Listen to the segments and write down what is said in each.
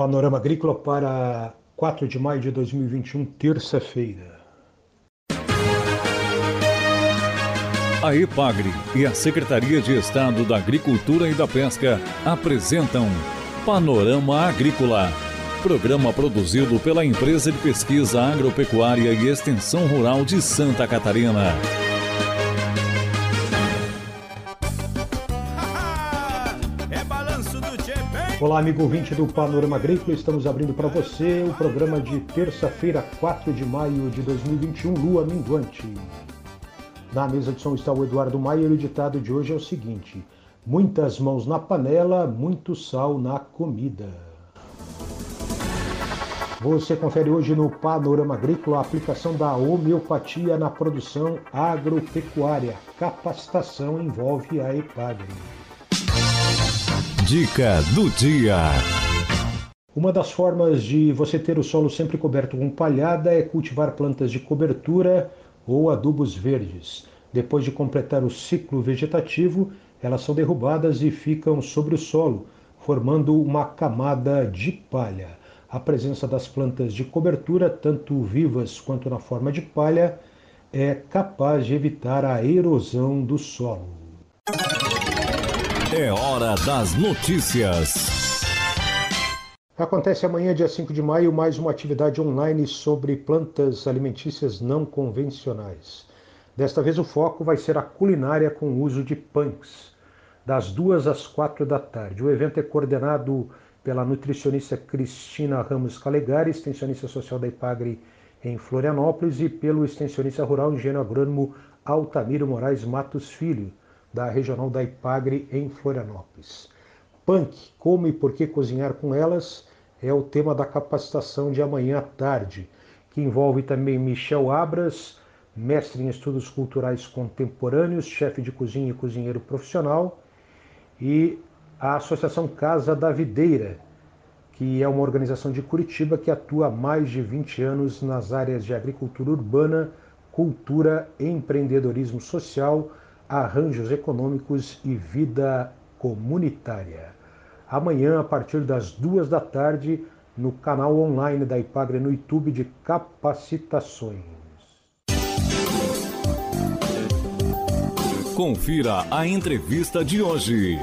Panorama Agrícola para 4 de maio de 2021, terça-feira. A EPAGRE e a Secretaria de Estado da Agricultura e da Pesca apresentam Panorama Agrícola, programa produzido pela Empresa de Pesquisa Agropecuária e Extensão Rural de Santa Catarina. Olá, amigo ouvinte do Panorama Agrícola. Estamos abrindo para você o programa de terça-feira, 4 de maio de 2021, lua minguante. Na mesa de som está o Eduardo Maia e o ditado de hoje é o seguinte: Muitas mãos na panela, muito sal na comida. Você confere hoje no Panorama Agrícola a aplicação da homeopatia na produção agropecuária. Capacitação envolve a EPAGRE. Dica do dia. Uma das formas de você ter o solo sempre coberto com palhada é cultivar plantas de cobertura ou adubos verdes. Depois de completar o ciclo vegetativo, elas são derrubadas e ficam sobre o solo, formando uma camada de palha. A presença das plantas de cobertura, tanto vivas quanto na forma de palha, é capaz de evitar a erosão do solo. É hora das notícias. Acontece amanhã, dia 5 de maio, mais uma atividade online sobre plantas alimentícias não convencionais. Desta vez o foco vai ser a culinária com o uso de punks, das duas às quatro da tarde. O evento é coordenado pela nutricionista Cristina Ramos Calegari, extensionista social da IPAGRE em Florianópolis, e pelo extensionista rural engenheiro agrônomo Altamiro Moraes Matos Filho, da Regional da Ipagre, em Florianópolis. Punk, como e por que cozinhar com elas, é o tema da capacitação de amanhã à tarde, que envolve também Michel Abras, mestre em estudos culturais contemporâneos, chefe de cozinha e cozinheiro profissional, e a Associação Casa da Videira, que é uma organização de Curitiba que atua há mais de 20 anos nas áreas de agricultura urbana, cultura, empreendedorismo social, arranjos econômicos e vida comunitária. Amanhã, a partir das duas da tarde, no canal online da Ipagre no YouTube de capacitações. Confira a entrevista de hoje.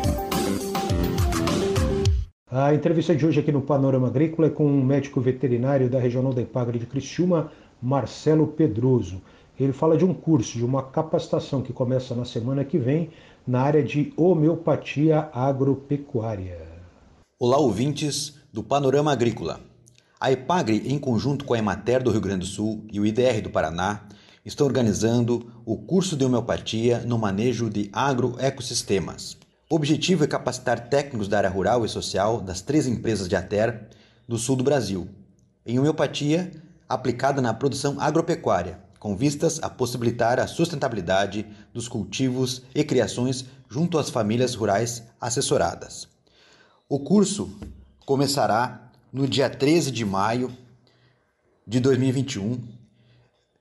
A entrevista de hoje aqui no Panorama Agrícola é com um médico veterinário da Regional da Ipagre de Criciúma, Marcelo Pedroso. Ele fala de um curso, de uma capacitação que começa na semana que vem na área de homeopatia agropecuária. Olá, ouvintes do Panorama Agrícola. A EPAGRE, em conjunto com a Emater do Rio Grande do Sul e o IDR do Paraná, estão organizando o curso de homeopatia no manejo de agroecossistemas. O objetivo é capacitar técnicos da área rural e social das três empresas de ATER do sul do Brasil em homeopatia aplicada na produção agropecuária, com vistas a possibilitar a sustentabilidade dos cultivos e criações junto às famílias rurais assessoradas. O curso começará no dia 13 de maio de 2021,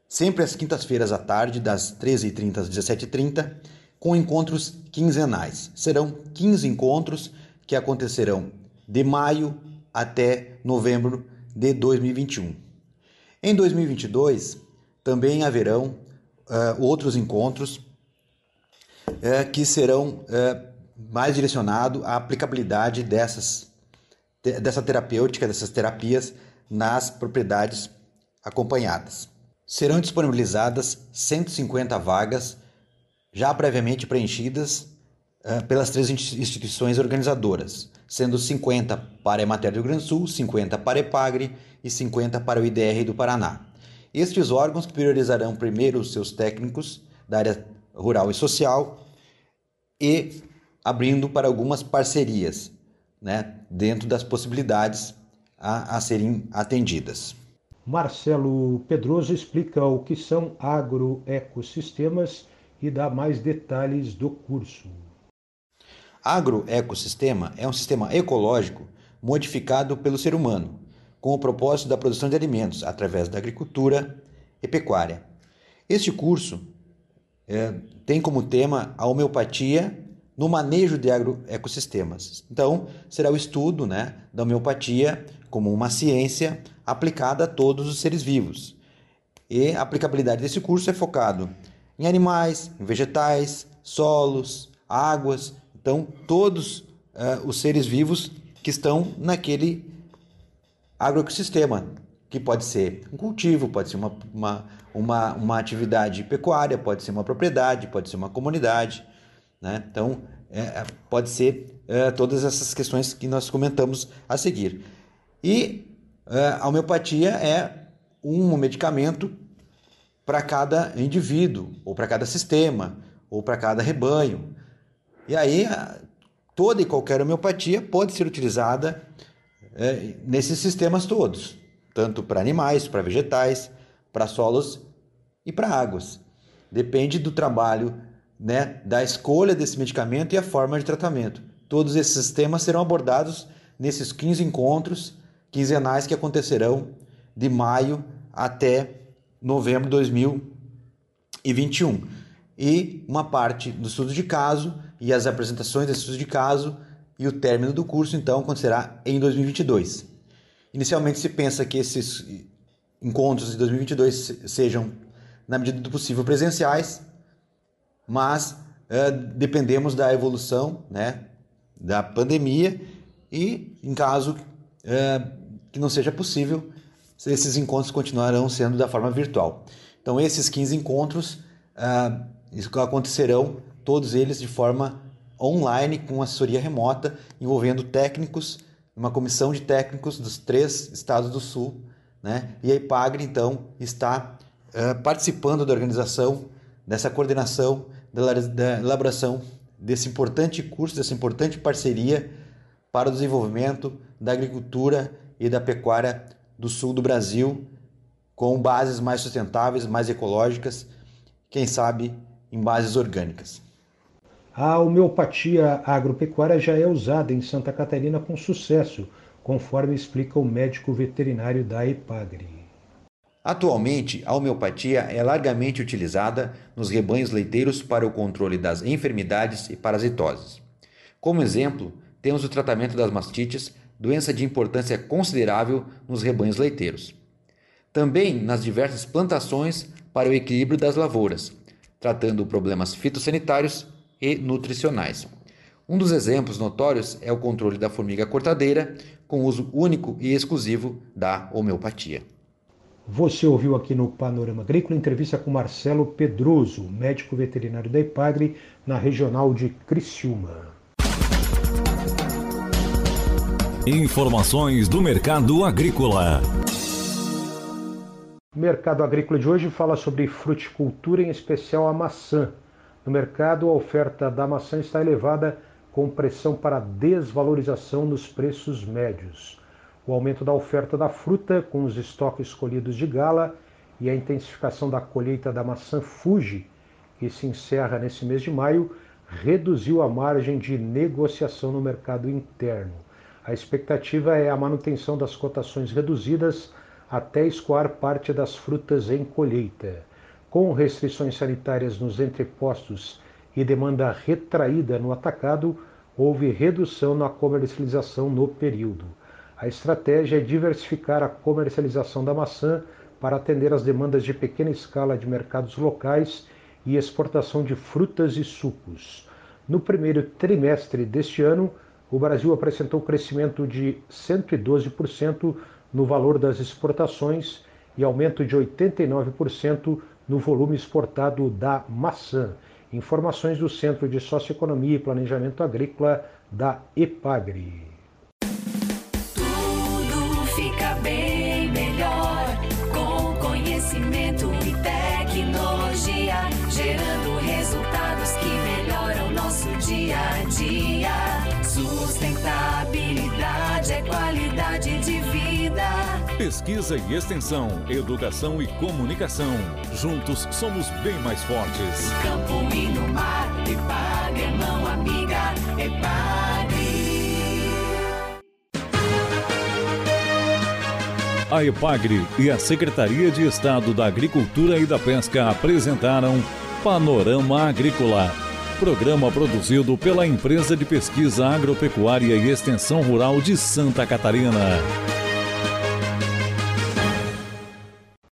sempre às quintas-feiras à tarde, das 13h30 às 17h30, com encontros quinzenais. Serão 15 encontros que acontecerão de maio até novembro de 2021. Em 2022, também haverão uh, outros encontros uh, que serão uh, mais direcionados à aplicabilidade dessas, dessa terapêutica, dessas terapias nas propriedades acompanhadas. Serão disponibilizadas 150 vagas já previamente preenchidas pelas três instituições organizadoras, sendo 50 para a Emater do Rio Grande do Sul, 50 para a EPAGRE e 50 para o IDR do Paraná. Estes órgãos priorizarão primeiro os seus técnicos da área rural e social e abrindo para algumas parcerias, né, dentro das possibilidades a, a serem atendidas. Marcelo Pedroso explica o que são agroecossistemas e dá mais detalhes do curso. Agroecossistema é um sistema ecológico modificado pelo ser humano com o propósito da produção de alimentos através da agricultura e pecuária. Este curso é, tem como tema a homeopatia no manejo de agroecossistemas. Então, será o estudo né, da homeopatia como uma ciência aplicada a todos os seres vivos. E a aplicabilidade desse curso é focado em animais, em vegetais, solos, águas, então todos uh, os seres vivos que estão naquele agroecossistema, que pode ser um cultivo, pode ser uma, uma, uma, uma atividade pecuária, pode ser uma propriedade, pode ser uma comunidade. Né? Então, é, é pode ser é, todas essas questões que nós comentamos a seguir. E é, a homeopatia é um medicamento para cada indivíduo, ou para cada sistema, ou para cada rebanho. E aí, toda e qualquer homeopatia pode ser utilizada é, nesses sistemas todos, tanto para animais, para vegetais, para solos e para águas. Depende do trabalho, né, da escolha desse medicamento e a forma de tratamento. Todos esses temas serão abordados nesses 15 encontros quinzenais que acontecerão de maio até novembro de 2021. E uma parte do estudo de caso e as apresentações desse estudo de caso e o término do curso, então, acontecerá em 2022. Inicialmente se pensa que esses encontros de 2022 sejam, na medida do possível, presenciais, mas é, dependemos da evolução né, da pandemia e, em caso é, que não seja possível, esses encontros continuarão sendo da forma virtual. Então, esses 15 encontros uh, acontecerão, todos eles de forma online, com assessoria remota, envolvendo técnicos, uma comissão de técnicos dos três estados do Sul. Né? E a IPAGRE, então, está uh, participando da organização, dessa coordenação, da, da elaboração desse importante curso, dessa importante parceria para o desenvolvimento da agricultura e da pecuária do sul do Brasil, com bases mais sustentáveis, mais ecológicas, quem sabe em bases orgânicas. A homeopatia agropecuária já é usada em Santa Catarina com sucesso, conforme explica o médico veterinário da EPAGRE. Atualmente, a homeopatia é largamente utilizada nos rebanhos leiteiros para o controle das enfermidades e parasitoses. Como exemplo, temos o tratamento das mastites, doença de importância considerável nos rebanhos leiteiros. Também nas diversas plantações para o equilíbrio das lavouras, tratando problemas fitossanitários e nutricionais. Um dos exemplos notórios é o controle da formiga cortadeira, com uso único e exclusivo da homeopatia. Você ouviu aqui no Panorama Agrícola entrevista com Marcelo Pedroso, médico veterinário da IPAGRE, na regional de Criciúma. Informações do mercado agrícola. O mercado agrícola de hoje fala sobre fruticultura, em especial a maçã. No mercado, a oferta da maçã está elevada com pressão para desvalorização nos preços médios. O aumento da oferta da fruta, com os estoques colhidos de gala, e a intensificação da colheita da maçã Fuji, que se encerra nesse mês de maio, reduziu a margem de negociação no mercado interno. A expectativa é a manutenção das cotações reduzidas até escoar parte das frutas em colheita. Com restrições sanitárias nos entrepostos e demanda retraída no atacado, houve redução na comercialização no período. A estratégia é diversificar a comercialização da maçã para atender às demandas de pequena escala de mercados locais e exportação de frutas e sucos. No primeiro trimestre deste ano, o Brasil apresentou crescimento de 112% no valor das exportações e aumento de 89% no volume exportado da maçã. Informações do Centro de Socioeconomia e Planejamento Agrícola da EPAGRE. Pesquisa e extensão, educação e comunicação. Juntos somos bem mais fortes. Campo e no mar, Epagre, mão amiga, Epagre. A Epagre e a Secretaria de Estado da Agricultura e da Pesca apresentaram Panorama Agrícola Programa produzido pela Empresa de Pesquisa Agropecuária e Extensão Rural de Santa Catarina.